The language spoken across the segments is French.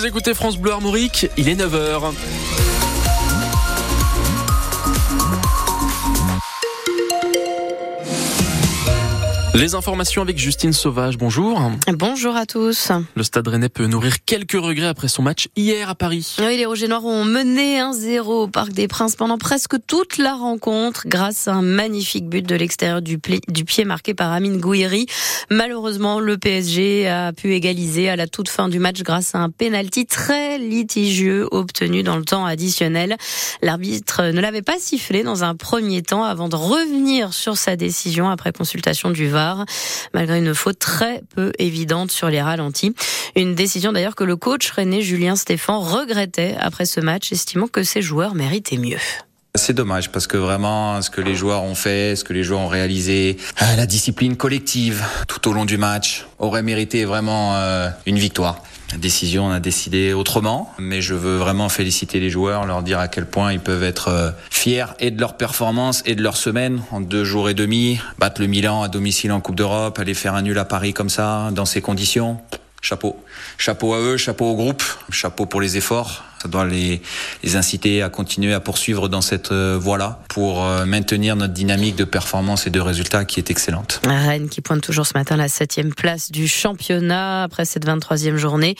Vous écoutez France Bleu Armorique, il est 9h. Les informations avec Justine Sauvage, bonjour. Bonjour à tous. Le Stade Rennais peut nourrir quelques regrets après son match hier à Paris. Oui, les Rouges et Noirs ont mené 1-0 au Parc des Princes pendant presque toute la rencontre grâce à un magnifique but de l'extérieur du, du, pied marqué par Amine Gouiri. Malheureusement, le PSG a pu égaliser à la toute fin du match grâce à un penalty très litigieux obtenu dans le temps additionnel. L'arbitre ne l'avait pas sifflé dans un premier temps avant de revenir sur sa décision après consultation du VAR malgré une faute très peu évidente sur les ralentis. Une décision d'ailleurs que le coach René Julien Stéphan regrettait après ce match, estimant que ses joueurs méritaient mieux. C'est dommage parce que vraiment ce que les joueurs ont fait, ce que les joueurs ont réalisé, euh, la discipline collective tout au long du match aurait mérité vraiment euh, une victoire. La décision, on a décidé autrement, mais je veux vraiment féliciter les joueurs, leur dire à quel point ils peuvent être euh, fiers et de leur performance et de leur semaine en deux jours et demi, battre le Milan à domicile en Coupe d'Europe, aller faire un nul à Paris comme ça, dans ces conditions. Chapeau. Chapeau à eux, chapeau au groupe, chapeau pour les efforts. Ça doit les, les inciter à continuer à poursuivre dans cette euh, voie-là pour euh, maintenir notre dynamique de performance et de résultats qui est excellente. Rennes qui pointe toujours ce matin la septième place du championnat après cette 23e journée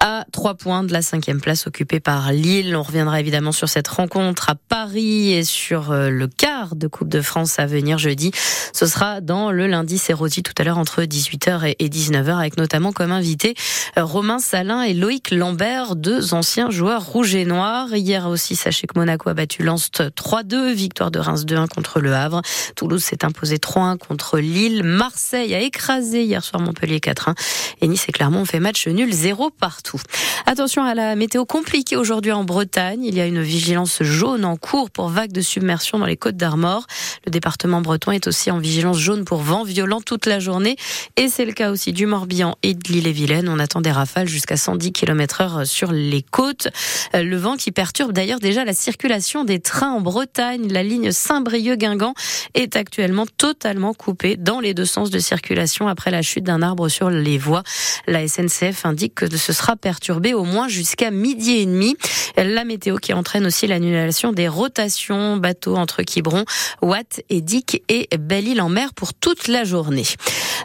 à trois points de la cinquième place occupée par Lille. On reviendra évidemment sur cette rencontre à Paris et sur euh, le quart de Coupe de France à venir jeudi. Ce sera dans le lundi Serrosi tout à l'heure entre 18h et 19h avec notamment comme invité Romain Salin et Loïc Lambert, deux anciens joueurs rouge et noir. Hier aussi, sachez que Monaco a battu Lens 3-2, victoire de Reims 2-1 contre Le Havre. Toulouse s'est imposé 3-1 contre Lille. Marseille a écrasé hier soir Montpellier 4-1. Et Nice et Clermont ont fait match nul 0 partout. Attention à la météo compliquée aujourd'hui en Bretagne. Il y a une vigilance jaune en cours pour vagues de submersion dans les côtes d'Armor. Le département breton est aussi en vigilance jaune pour vent violent toute la journée. Et c'est le cas aussi du Morbihan et de l'île-et-Vilaine. On attend des rafales jusqu'à 110 km heure sur les côtes. Euh, le vent qui perturbe d'ailleurs déjà la circulation des trains en Bretagne. La ligne Saint-Brieuc-Guingamp est actuellement totalement coupée dans les deux sens de circulation après la chute d'un arbre sur les voies. La SNCF indique que ce sera perturbé au moins jusqu'à midi et demi. La météo qui entraîne aussi l'annulation des rotations bateaux entre Quiberon, Watt et Dick et Belle-Île-en-Mer pour toute la journée.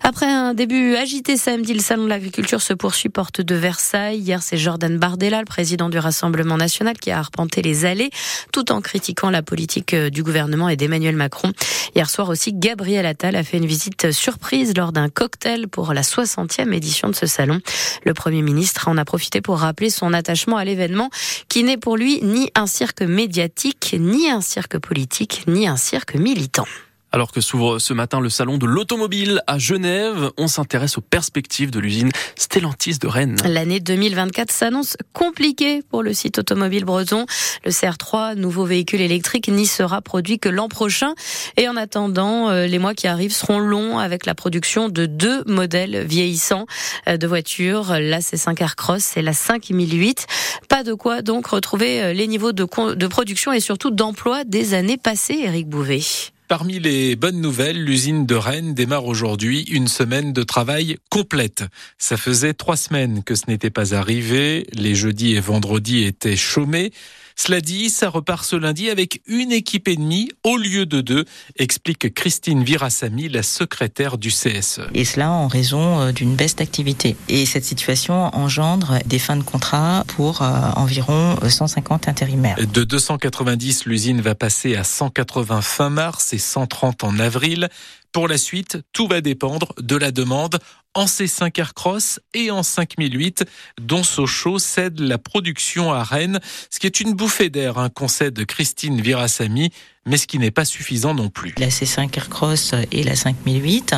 Après un début agité samedi, le salon de l'agriculture se poursuit porte de Versailles. Hier, c'est Jordan Bardella, le président du Rassemblement national, qui a arpenté les allées tout en critiquant la politique euh, du gouvernement et d'Emmanuel Macron. Hier soir aussi, Gabriel Attal a fait une visite surprise lors d'un cocktail pour la 60e édition de ce salon. Le Premier ministre en a profité pour rappeler son attachement à l'événement qui n'est pour lui ni un cirque médiatique, ni un cirque politique, ni un cirque militant. Alors que s'ouvre ce matin le salon de l'automobile à Genève, on s'intéresse aux perspectives de l'usine Stellantis de Rennes. L'année 2024 s'annonce compliquée pour le site automobile breton. Le CR3, nouveau véhicule électrique, n'y sera produit que l'an prochain. Et en attendant, euh, les mois qui arrivent seront longs avec la production de deux modèles vieillissants euh, de voitures, la C5 Aircross et la 5008. Pas de quoi donc retrouver euh, les niveaux de, de production et surtout d'emploi des années passées, Eric Bouvet. Parmi les bonnes nouvelles, l'usine de Rennes démarre aujourd'hui une semaine de travail complète. Ça faisait trois semaines que ce n'était pas arrivé. Les jeudis et vendredis étaient chômés. Cela dit, ça repart ce lundi avec une équipe et demie au lieu de deux, explique Christine Virassami, la secrétaire du CSE. Et cela en raison euh, d'une baisse d'activité. Et cette situation engendre des fins de contrat pour euh, environ 150 intérimaires. De 290, l'usine va passer à 180 fin mars et 130 en avril. Pour la suite, tout va dépendre de la demande en C5 Aircross et en 5008, dont Sochaux cède la production à Rennes, ce qui est une bouffée d'air, un concède Christine Virassami, mais ce qui n'est pas suffisant non plus. La C5 Aircross et la 5008,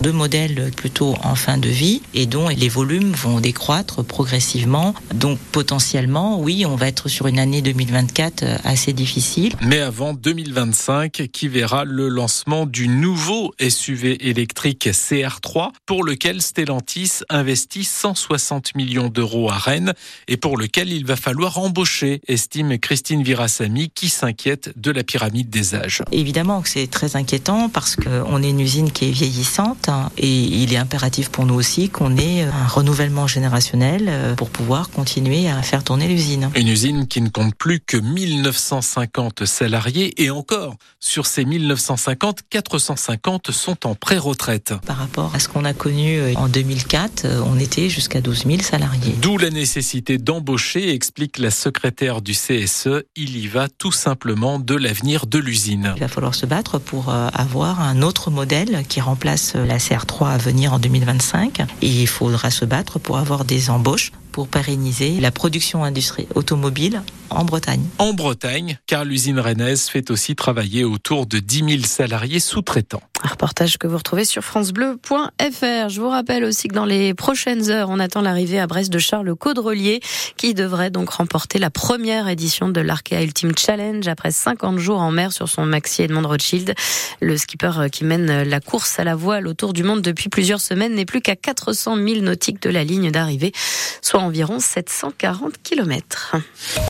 deux modèles plutôt en fin de vie et dont les volumes vont décroître progressivement. Donc potentiellement, oui, on va être sur une année 2024 assez difficile. Mais avant 2025, qui verra le lancement du nouveau SUV électrique CR3 pour lequel Stellantis investit 160 millions d'euros à Rennes et pour lequel il va falloir embaucher, estime Christine Virassami qui s'inquiète de la pyramide limite des âges. Évidemment que c'est très inquiétant parce qu'on est une usine qui est vieillissante hein, et il est impératif pour nous aussi qu'on ait un renouvellement générationnel euh, pour pouvoir continuer à faire tourner l'usine. Une usine qui ne compte plus que 1950 salariés et encore, sur ces 1950, 450 sont en pré-retraite. Par rapport à ce qu'on a connu euh, en 2004, euh, on était jusqu'à 12 000 salariés. D'où la nécessité d'embaucher, explique la secrétaire du CSE. Il y va tout simplement de l'avenir de Il va falloir se battre pour avoir un autre modèle qui remplace la CR3 à venir en 2025 et il faudra se battre pour avoir des embauches pour pérenniser la production industrielle automobile en Bretagne. En Bretagne, car l'usine rennaise fait aussi travailler autour de 10 000 salariés sous-traitants. Un reportage que vous retrouvez sur francebleu.fr. Je vous rappelle aussi que dans les prochaines heures, on attend l'arrivée à Brest de Charles Caudrelier, qui devrait donc remporter la première édition de l'Arkea Ultimate Challenge après 50 jours en mer sur son Maxi Edmond Rothschild. Le skipper qui mène la course à la voile autour du monde depuis plusieurs semaines n'est plus qu'à 400 000 nautiques de la ligne d'arrivée, soit environ 740 kilomètres.